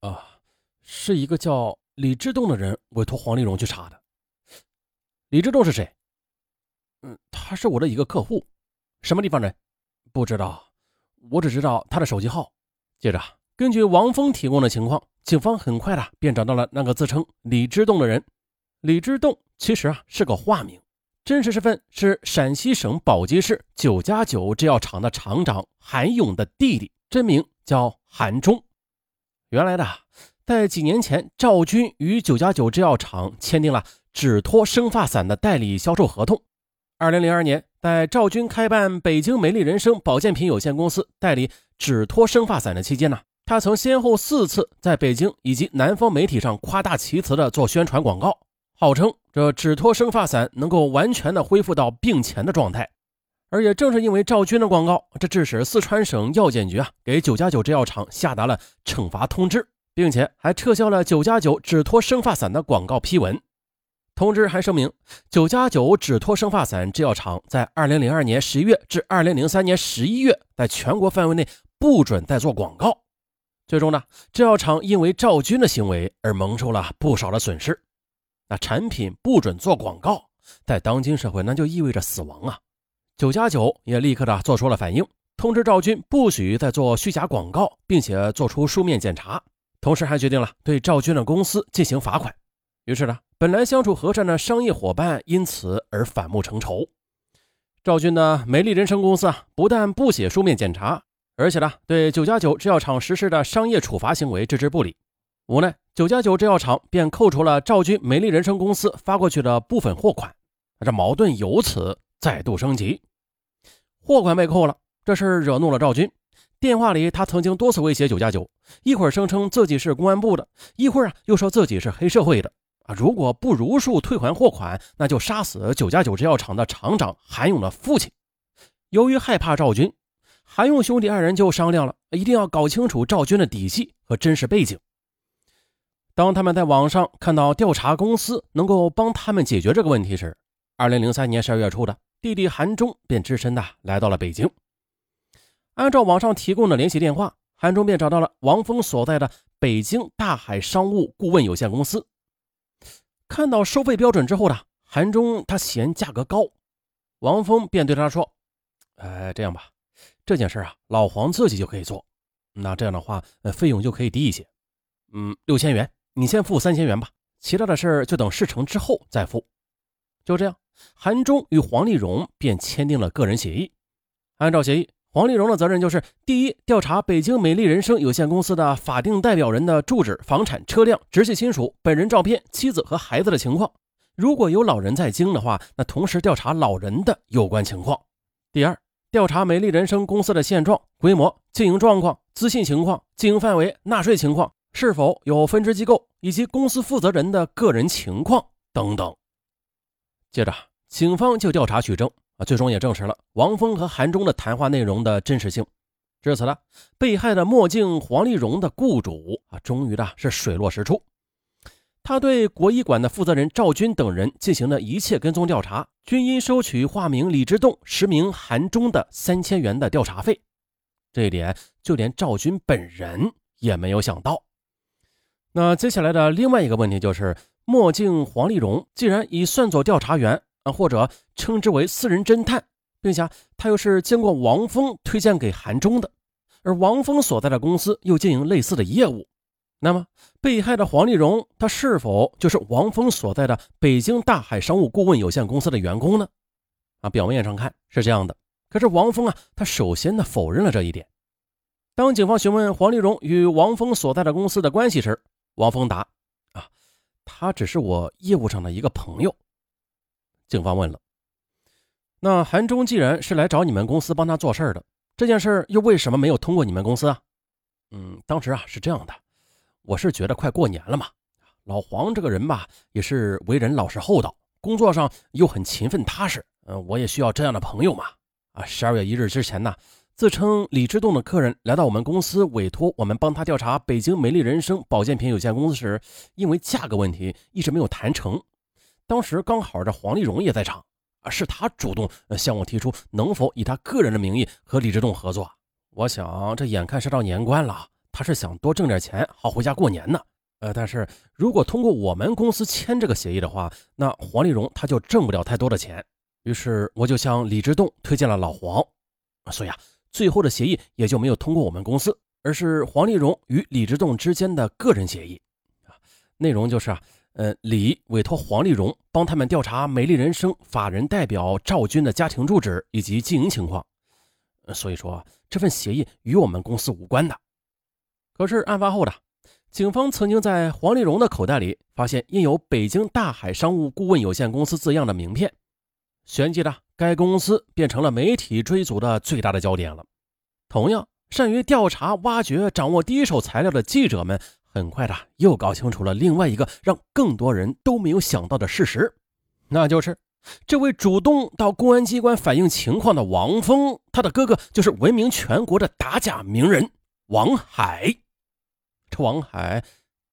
啊，是一个叫李志栋的人委托黄丽荣去查的。李志栋是谁？嗯，他是我的一个客户。什么地方人？不知道，我只知道他的手机号。接着，根据王峰提供的情况，警方很快的便找到了那个自称李之栋的人。李之栋其实啊是个化名，真实身份是陕西省宝鸡市九加九制药厂的厂长韩勇的弟弟，真名叫韩忠。原来的，在几年前，赵军与九加九制药厂签订了止脱生发散的代理销售合同。二零零二年，在赵军开办北京美丽人生保健品有限公司代理止脱生发散的期间呢，他曾先后四次在北京以及南方媒体上夸大其词的做宣传广告，号称这止脱生发散能够完全的恢复到病前的状态。而也正是因为赵军的广告，这致使四川省药监局啊给九加九制药厂下达了惩罚通知，并且还撤销了九加九止脱生发散的广告批文。通知还声明，九加九止脱生发散制药厂在二零零二年十一月至二零零三年十一月，在全国范围内不准再做广告。最终呢，制药厂因为赵军的行为而蒙受了不少的损失。那产品不准做广告，在当今社会那就意味着死亡啊！九加九也立刻的做出了反应，通知赵军不许再做虚假广告，并且做出书面检查，同时还决定了对赵军的公司进行罚款。于是呢，本来相处和善的商业伙伴因此而反目成仇。赵军的美丽人生公司啊，不但不写书面检查，而且呢，对九加九制药厂实施的商业处罚行为置之不理。无奈，九加九制药厂便扣除了赵军美丽人生公司发过去的部分货款，这矛盾由此再度升级。货款被扣了，这事惹怒了赵军。电话里，他曾经多次威胁九加九，一会儿声称自己是公安部的，一会儿啊又说自己是黑社会的啊！如果不如数退还货款，那就杀死九加九制药厂的厂长韩勇的父亲。由于害怕赵军，韩勇兄弟二人就商量了，一定要搞清楚赵军的底细和真实背景。当他们在网上看到调查公司能够帮他们解决这个问题时，二零零三年十二月初的。弟弟韩忠便只身的来到了北京。按照网上提供的联系电话，韩忠便找到了王峰所在的北京大海商务顾问有限公司。看到收费标准之后呢，韩忠他嫌价格高，王峰便对他说：“呃，这样吧，这件事啊，老黄自己就可以做。那这样的话，呃，费用就可以低一些。嗯，六千元，你先付三千元吧，其他的事就等事成之后再付。”就这样。韩忠与黄丽荣便签订了个人协议。按照协议，黄丽荣的责任就是：第一，调查北京美丽人生有限公司的法定代表人的住址、房产、车辆、直系亲属、本人照片、妻子和孩子的情况；如果有老人在京的话，那同时调查老人的有关情况。第二，调查美丽人生公司的现状、规模、经营状况、资信情况、经营范围、纳税情况，是否有分支机构以及公司负责人的个人情况等等。接着。警方就调查取证啊，最终也证实了王峰和韩忠的谈话内容的真实性。至此呢，被害的墨镜黄丽荣的雇主啊，终于的是水落石出。他对国医馆的负责人赵军等人进行的一切跟踪调查，均因收取化名李之栋、实名韩忠的三千元的调查费。这一点，就连赵军本人也没有想到。那接下来的另外一个问题就是，墨镜黄丽荣既然已算作调查员啊。或者称之为私人侦探，并且他又是经过王峰推荐给韩忠的，而王峰所在的公司又经营类似的业务，那么被害的黄丽荣，他是否就是王峰所在的北京大海商务顾问有限公司的员工呢？啊，表面上看是这样的，可是王峰啊，他首先呢否认了这一点。当警方询问黄丽荣与王峰所在的公司的关系时，王峰答：他只是我业务上的一个朋友。警方问了：“那韩忠既然是来找你们公司帮他做事的，这件事又为什么没有通过你们公司啊？”“嗯，当时啊是这样的，我是觉得快过年了嘛，老黄这个人吧也是为人老实厚道，工作上又很勤奋踏实，嗯，我也需要这样的朋友嘛。啊，十二月一日之前呢，自称李志栋的客人来到我们公司，委托我们帮他调查北京美丽人生保健品有限公司时，因为价格问题一直没有谈成。”当时刚好这黄丽荣也在场啊，是他主动向我提出能否以他个人的名义和李志栋合作。我想这眼看是到年关了，他是想多挣点钱，好回家过年呢。呃，但是如果通过我们公司签这个协议的话，那黄丽蓉他就挣不了太多的钱。于是我就向李志栋推荐了老黄，所以啊，最后的协议也就没有通过我们公司，而是黄丽蓉与李志栋之间的个人协议。啊，内容就是啊，呃，李委托黄丽蓉帮他们调查美丽人生法人代表赵军的家庭住址以及经营情况。所以说这份协议与我们公司无关的。可是案发后的。警方曾经在黄丽蓉的口袋里发现印有“北京大海商务顾问有限公司”字样的名片，旋即的该公司变成了媒体追逐的最大的焦点了。同样善于调查、挖掘、掌握第一手材料的记者们，很快的又搞清楚了另外一个让更多人都没有想到的事实，那就是这位主动到公安机关反映情况的王峰，他的哥哥就是闻名全国的打假名人王海。这王海，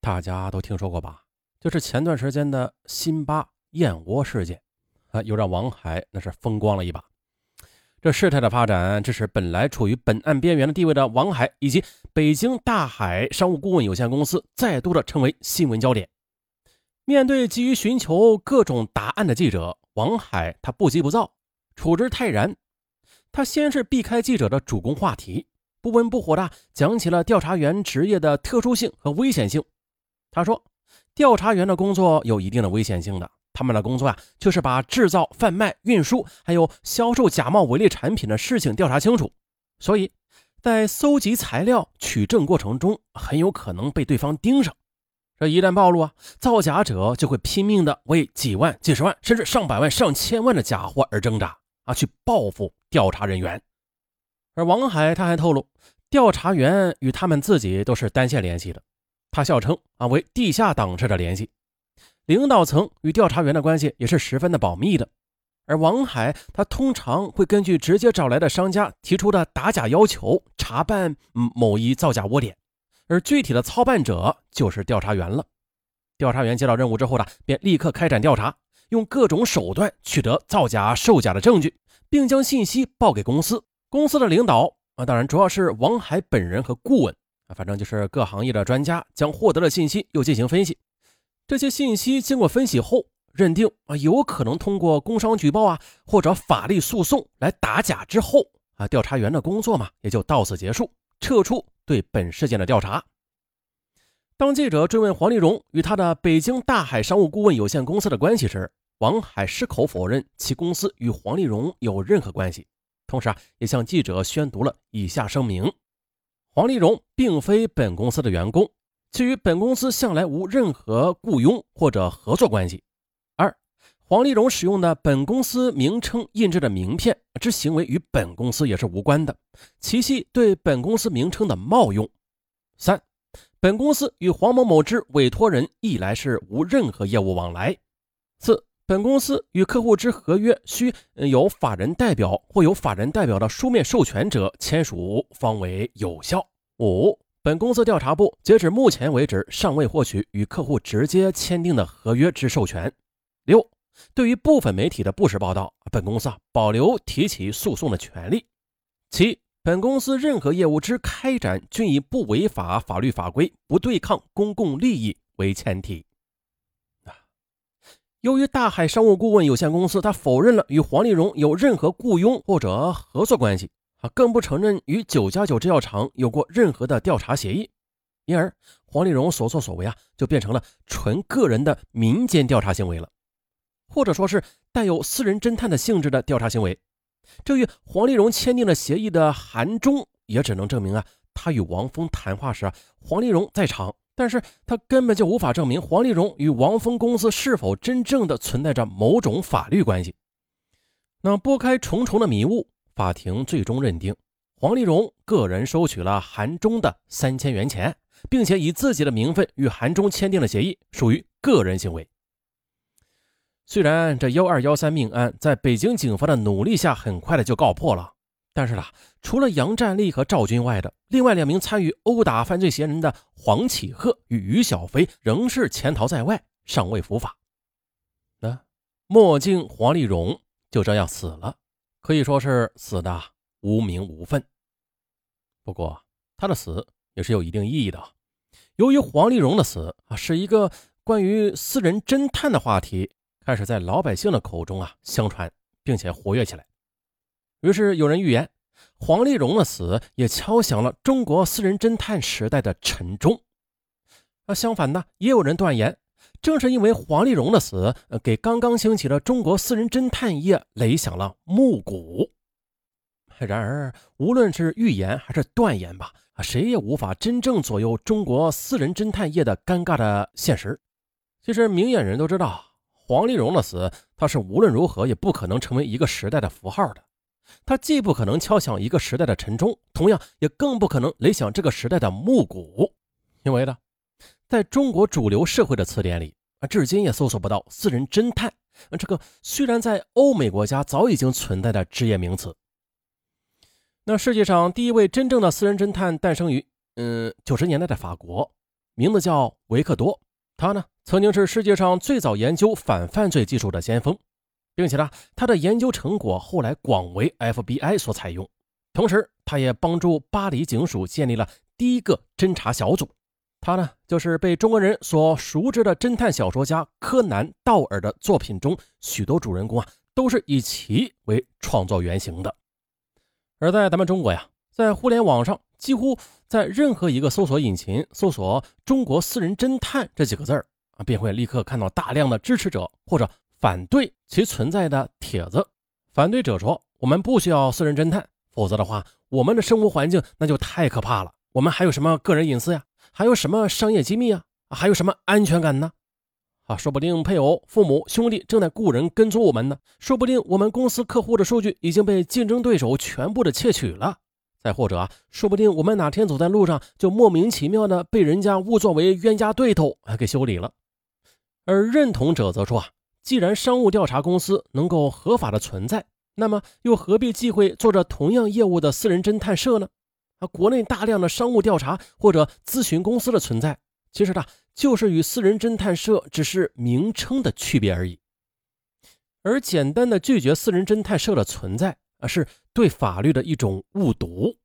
大家都听说过吧？就是前段时间的辛巴燕窝事件，又让王海那是风光了一把。这事态的发展，致使本来处于本案边缘的地位的王海，以及北京大海商务顾问有限公司，再度的成为新闻焦点。面对急于寻求各种答案的记者，王海他不急不躁，处之泰然。他先是避开记者的主攻话题。不温不火的讲起了调查员职业的特殊性和危险性。他说：“调查员的工作有一定的危险性的，他们的工作啊，就是把制造、贩卖、运输还有销售假冒伪劣产品的事情调查清楚。所以，在搜集材料、取证过程中，很有可能被对方盯上。这一旦暴露啊，造假者就会拼命的为几万、几十万，甚至上百万、上千万的假货而挣扎啊，去报复调查人员。”而王海他还透露，调查员与他们自己都是单线联系的，他笑称啊为地下党式的联系，领导层与调查员的关系也是十分的保密的。而王海他通常会根据直接找来的商家提出的打假要求，查办某一造假窝点，而具体的操办者就是调查员了。调查员接到任务之后呢，便立刻开展调查，用各种手段取得造假售假的证据，并将信息报给公司。公司的领导啊，当然主要是王海本人和顾问啊，反正就是各行业的专家，将获得的信息又进行分析。这些信息经过分析后，认定啊有可能通过工商举报啊或者法律诉讼来打假之后啊，调查员的工作嘛也就到此结束，撤出对本事件的调查。当记者追问黄丽蓉与他的北京大海商务顾问有限公司的关系时，王海矢口否认其公司与黄丽蓉有任何关系。同时啊，也向记者宣读了以下声明：黄丽蓉并非本公司的员工，其与本公司向来无任何雇佣或者合作关系。二，黄丽荣使用的本公司名称印制的名片之行为与本公司也是无关的，其系对本公司名称的冒用。三，本公司与黄某某之委托人一来是无任何业务往来。四。本公司与客户之合约需有法人代表或有法人代表的书面授权者签署方为有效。五、本公司调查部截止目前为止尚未获取与客户直接签订的合约之授权。六、对于部分媒体的不实报道，本公司啊保留提起诉讼的权利。七、本公司任何业务之开展均以不违法法律法规、不对抗公共利益为前提。啊由于大海商务顾问有限公司，他否认了与黄丽蓉有任何雇佣或者合作关系，更不承认与九加九制药厂有过任何的调查协议，因而黄丽蓉所作所为啊，就变成了纯个人的民间调查行为了，或者说是带有私人侦探的性质的调查行为。这与黄丽蓉签订了协议的函中，也只能证明啊，他与王峰谈话时啊，黄丽蓉在场。但是他根本就无法证明黄丽蓉与王峰公司是否真正的存在着某种法律关系。那拨开重重的迷雾，法庭最终认定黄丽蓉个人收取了韩忠的三千元钱，并且以自己的名分与韩忠签订了协议，属于个人行为。虽然这幺二幺三命案在北京警方的努力下，很快的就告破了。但是呢，除了杨占利和赵军外的另外两名参与殴打犯罪嫌疑人的黄启鹤与于小飞仍是潜逃在外，尚未伏法。那墨镜黄丽蓉就这样死了，可以说是死的无名无分。不过他的死也是有一定意义的。由于黄丽荣的死啊，是一个关于私人侦探的话题，开始在老百姓的口中啊相传，并且活跃起来。于是有人预言，黄丽荣的死也敲响了中国私人侦探时代的晨钟。啊，相反呢，也有人断言，正是因为黄丽荣的死，给刚刚兴起的中国私人侦探业擂响了暮鼓。然而，无论是预言还是断言吧，谁也无法真正左右中国私人侦探业的尴尬的现实。其实，明眼人都知道，黄丽荣的死，他是无论如何也不可能成为一个时代的符号的。他既不可能敲响一个时代的晨钟，同样也更不可能擂响这个时代的暮鼓。因为呢，在中国主流社会的词典里啊，至今也搜索不到“私人侦探”啊这个虽然在欧美国家早已经存在的职业名词。那世界上第一位真正的私人侦探诞生于嗯九十年代的法国，名字叫维克多。他呢曾经是世界上最早研究反犯罪技术的先锋，并且呢他的研究成果后来广为 FBI 所采用。同时，他也帮助巴黎警署建立了第一个侦查小组。他呢就是被中国人所熟知的侦探小说家柯南·道尔的作品中许多主人公啊都是以其为创作原型的。而在咱们中国呀，在互联网上，几乎在任何一个搜索引擎搜索“中国私人侦探”这几个字儿啊，便会立刻看到大量的支持者或者反对其存在的帖子。反对者说：“我们不需要私人侦探，否则的话，我们的生活环境那就太可怕了。我们还有什么个人隐私呀？还有什么商业机密啊？还有什么安全感呢？”啊，说不定配偶、父母、兄弟正在雇人跟踪我们呢。说不定我们公司客户的数据已经被竞争对手全部的窃取了。再或者啊，说不定我们哪天走在路上，就莫名其妙的被人家误作为冤家对头，啊给修理了。而认同者则说啊，既然商务调查公司能够合法的存在，那么又何必忌讳做着同样业务的私人侦探社呢？啊，国内大量的商务调查或者咨询公司的存在。其实呢，就是与私人侦探社只是名称的区别而已。而简单的拒绝私人侦探社的存在，啊，是对法律的一种误读。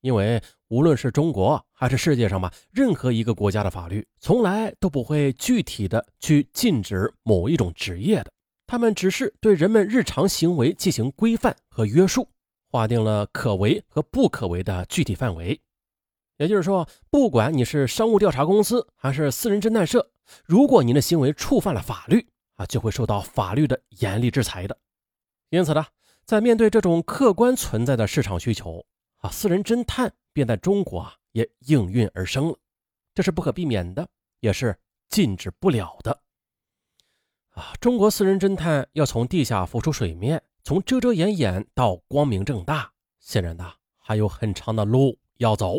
因为无论是中国还是世界上吧，任何一个国家的法律，从来都不会具体的去禁止某一种职业的，他们只是对人们日常行为进行规范和约束，划定了可为和不可为的具体范围。也就是说，不管你是商务调查公司还是私人侦探社，如果您的行为触犯了法律啊，就会受到法律的严厉制裁的。因此呢，在面对这种客观存在的市场需求啊，私人侦探便在中国啊也应运而生了。这是不可避免的，也是禁止不了的。啊，中国私人侦探要从地下浮出水面，从遮遮掩掩到光明正大，显然呢还有很长的路要走。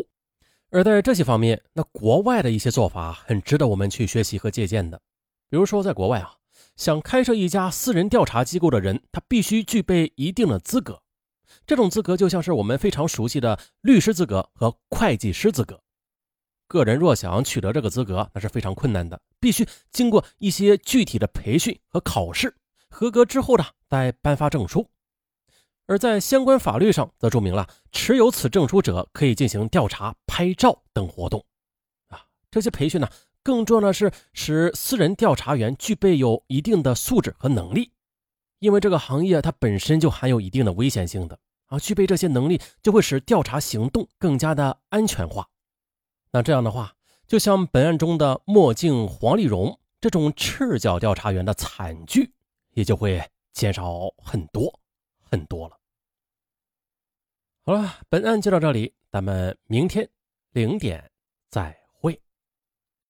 而在这些方面，那国外的一些做法很值得我们去学习和借鉴的。比如说，在国外啊，想开设一家私人调查机构的人，他必须具备一定的资格。这种资格就像是我们非常熟悉的律师资格和会计师资格。个人若想取得这个资格，那是非常困难的，必须经过一些具体的培训和考试，合格之后呢，再颁发证书。而在相关法律上则注明了，持有此证书者可以进行调查、拍照等活动。啊，这些培训呢，更重要的是使私人调查员具备有一定的素质和能力，因为这个行业它本身就含有一定的危险性的啊，具备这些能力就会使调查行动更加的安全化。那这样的话，就像本案中的墨镜黄丽荣这种赤脚调查员的惨剧，也就会减少很多很多了。好了，本案就到这里，咱们明天零点再。